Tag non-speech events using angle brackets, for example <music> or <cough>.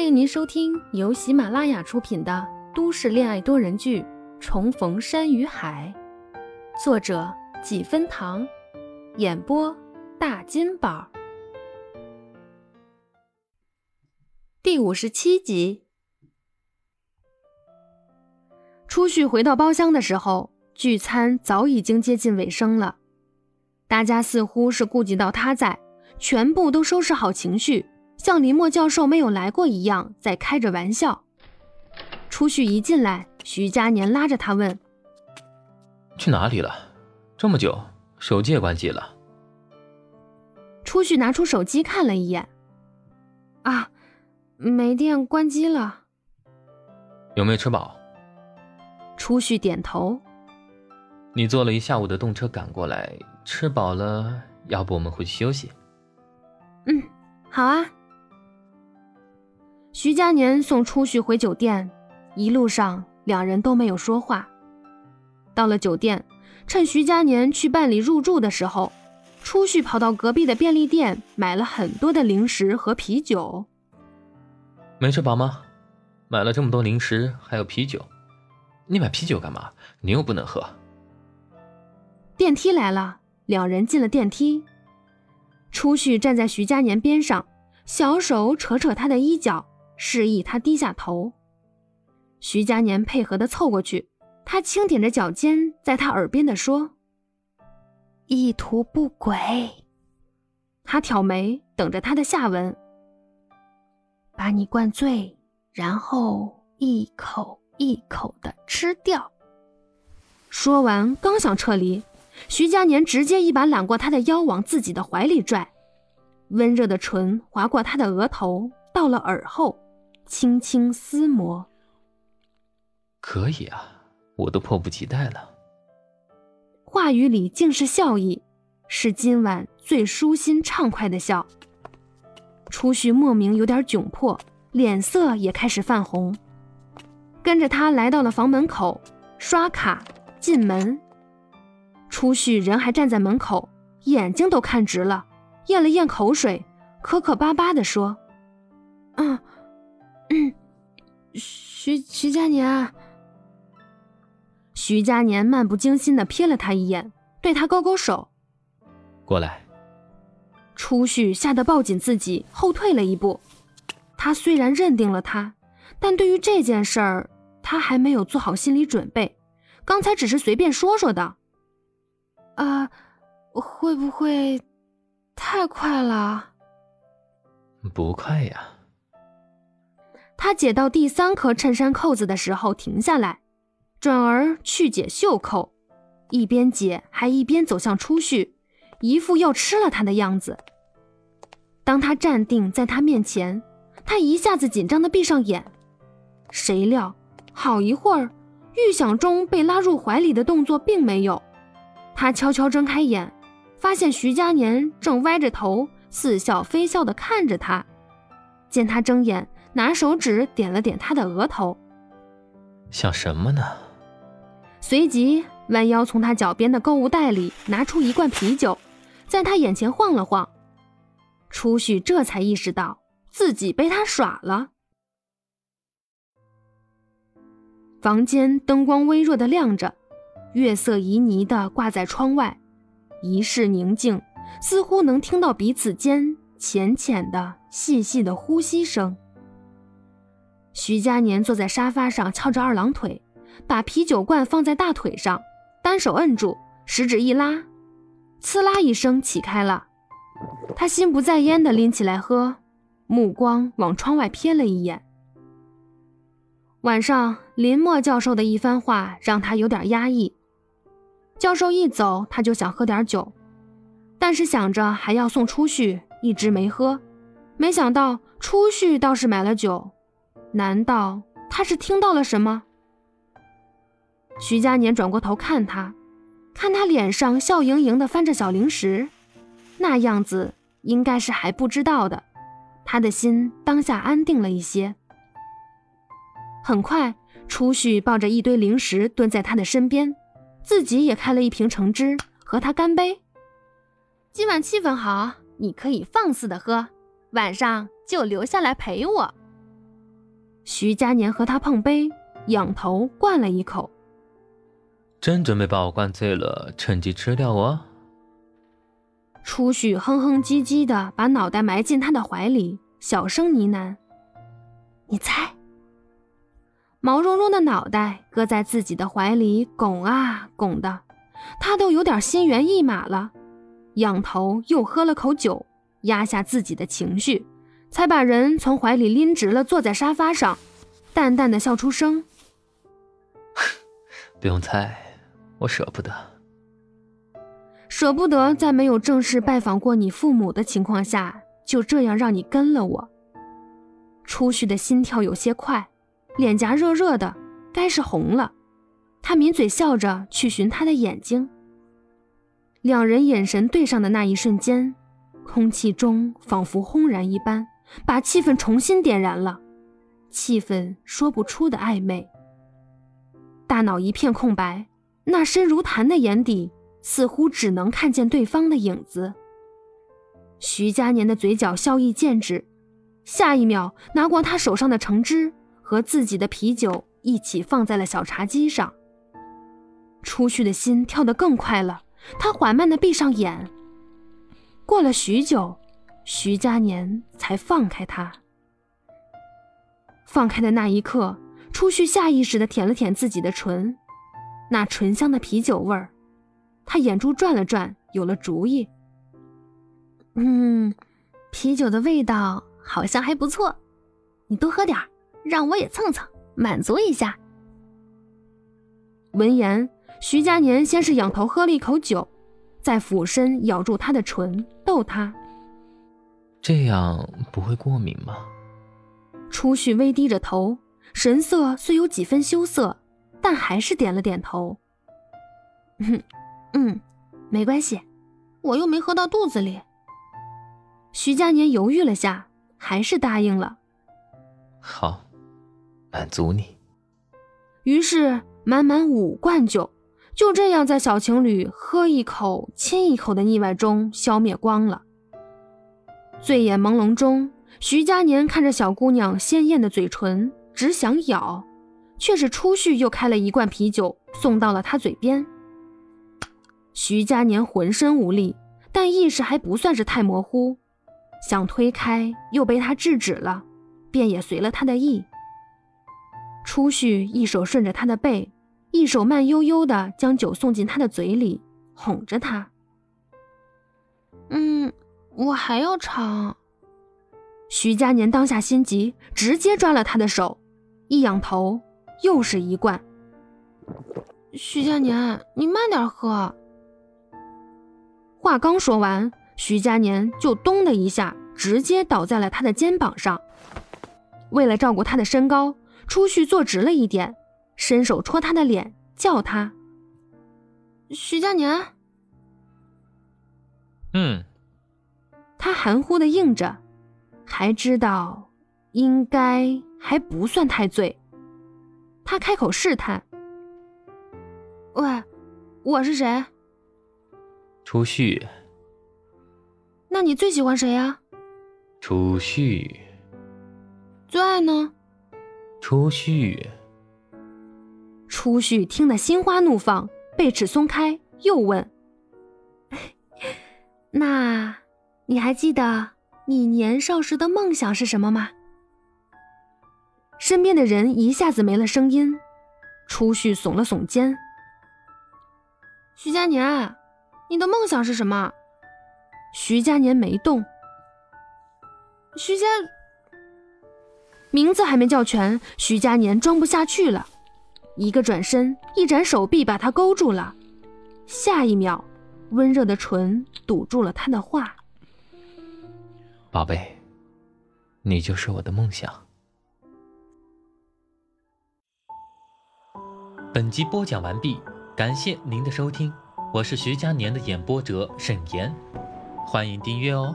欢迎您收听由喜马拉雅出品的都市恋爱多人剧《重逢山与海》，作者几分糖，演播大金宝，第五十七集。初旭回到包厢的时候，聚餐早已经接近尾声了，大家似乎是顾及到他在，全部都收拾好情绪。像林默教授没有来过一样，在开着玩笑。初旭一进来，徐佳年拉着他问：“去哪里了？这么久，手机也关机了。”初旭拿出手机看了一眼，啊，没电，关机了。有没有吃饱？初旭点头。你坐了一下午的动车赶过来，吃饱了，要不我们回去休息？嗯，好啊。徐佳年送初旭回酒店，一路上两人都没有说话。到了酒店，趁徐佳年去办理入住的时候，初旭跑到隔壁的便利店买了很多的零食和啤酒。没吃饱吗？买了这么多零食还有啤酒，你买啤酒干嘛？你又不能喝。电梯来了，两人进了电梯。初旭站在徐佳年边上，小手扯扯他的衣角。示意他低下头，徐佳年配合的凑过去，他轻点着脚尖，在他耳边的说：“意图不轨。”他挑眉，等着他的下文。把你灌醉，然后一口一口的吃掉。说完，刚想撤离，徐佳年直接一把揽过他的腰，往自己的怀里拽，温热的唇划过他的额头，到了耳后。轻轻撕磨，可以啊，我都迫不及待了。话语里尽是笑意，是今晚最舒心畅快的笑。初旭莫名有点窘迫，脸色也开始泛红。跟着他来到了房门口，刷卡进门。初旭人还站在门口，眼睛都看直了，咽了咽口水，磕磕巴巴地说：“嗯。”嗯，徐徐佳年。徐佳年漫不经心的瞥了他一眼，对他勾勾手，过来。初旭吓得抱紧自己，后退了一步。他虽然认定了他，但对于这件事儿，他还没有做好心理准备。刚才只是随便说说的。啊，会不会太快了？不快呀。他解到第三颗衬衫扣子的时候停下来，转而去解袖扣，一边解还一边走向初旭，一副要吃了他的样子。当他站定在他面前，他一下子紧张的闭上眼。谁料好一会儿，预想中被拉入怀里的动作并没有。他悄悄睁开眼，发现徐佳年正歪着头似笑非笑的看着他。见他睁眼。拿手指点了点他的额头，想什么呢？随即弯腰从他脚边的购物袋里拿出一罐啤酒，在他眼前晃了晃。初旭这才意识到自己被他耍了。房间灯光微弱的亮着，月色旖旎的挂在窗外，一室宁静，似乎能听到彼此间浅浅的、细细的呼吸声。徐佳年坐在沙发上，翘着二郎腿，把啤酒罐放在大腿上，单手摁住，食指一拉，呲啦一声起开了。他心不在焉地拎起来喝，目光往窗外瞥了一眼。晚上林默教授的一番话让他有点压抑。教授一走，他就想喝点酒，但是想着还要送出去，一直没喝。没想到出去倒是买了酒。难道他是听到了什么？徐佳年转过头看他，看他脸上笑盈盈的翻着小零食，那样子应该是还不知道的。他的心当下安定了一些。很快，初旭抱着一堆零食蹲在他的身边，自己也开了一瓶橙汁，和他干杯。今晚气氛好，你可以放肆的喝，晚上就留下来陪我。徐佳年和他碰杯，仰头灌了一口。真准备把我灌醉了，趁机吃掉我？初旭哼哼唧唧的把脑袋埋进他的怀里，小声呢喃：“你猜。”毛茸茸的脑袋搁在自己的怀里拱啊拱的，他都有点心猿意马了。仰头又喝了口酒，压下自己的情绪，才把人从怀里拎直了，坐在沙发上，淡淡的笑出声：“ <laughs> 不用猜，我舍不得。”舍不得在没有正式拜访过你父母的情况下，就这样让你跟了我。初旭的心跳有些快，脸颊热热的，该是红了。他抿嘴笑着去寻他的眼睛。两人眼神对上的那一瞬间，空气中仿佛轰然一般，把气氛重新点燃了，气氛说不出的暧昧。大脑一片空白，那深如潭的眼底。似乎只能看见对方的影子。徐佳年的嘴角笑意渐止，下一秒拿过他手上的橙汁和自己的啤酒一起放在了小茶几上。出去的心跳得更快了，他缓慢地闭上眼。过了许久，徐佳年才放开他。放开的那一刻，初旭下意识地舔了舔自己的唇，那醇香的啤酒味儿。他眼珠转了转，有了主意。嗯，啤酒的味道好像还不错，你多喝点儿让我也蹭蹭，满足一下。闻言，徐佳年先是仰头喝了一口酒，再俯身咬住他的唇，逗他：“这样不会过敏吗？”初旭微低着头，神色虽有几分羞涩，但还是点了点头。<laughs> 哼。嗯，没关系，我又没喝到肚子里。徐佳年犹豫了下，还是答应了。好，满足你。于是满满五罐酒，就这样在小情侣喝一口亲一口的腻歪中消灭光了。醉眼朦胧中，徐佳年看着小姑娘鲜艳的嘴唇，只想咬，却是初旭又开了一罐啤酒送到了他嘴边。徐佳年浑身无力，但意识还不算是太模糊，想推开又被他制止了，便也随了他的意。初旭一手顺着他的背，一手慢悠悠地将酒送进他的嘴里，哄着他：“嗯，我还要尝。”徐佳年当下心急，直接抓了他的手，一仰头又是一罐。徐佳年，你慢点喝。话刚说完，徐佳年就咚的一下，直接倒在了他的肩膀上。为了照顾他的身高，初旭坐直了一点，伸手戳他的脸，叫他：“徐佳年。”嗯。他含糊的应着，还知道应该还不算太醉。他开口试探：“喂，我是谁？”初旭，那你最喜欢谁呀？初旭。最爱呢？初旭。初旭听得心花怒放，背齿松开，又问：“ <laughs> 那你还记得你年少时的梦想是什么吗？”身边的人一下子没了声音。初旭耸了耸肩：“徐佳年。”你的梦想是什么？徐佳年没动。徐佳，名字还没叫全，徐佳年装不下去了，一个转身，一展手臂把他勾住了。下一秒，温热的唇堵住了他的话：“宝贝，你就是我的梦想。”本集播讲完毕，感谢您的收听。我是徐佳年的演播者沈岩，欢迎订阅哦。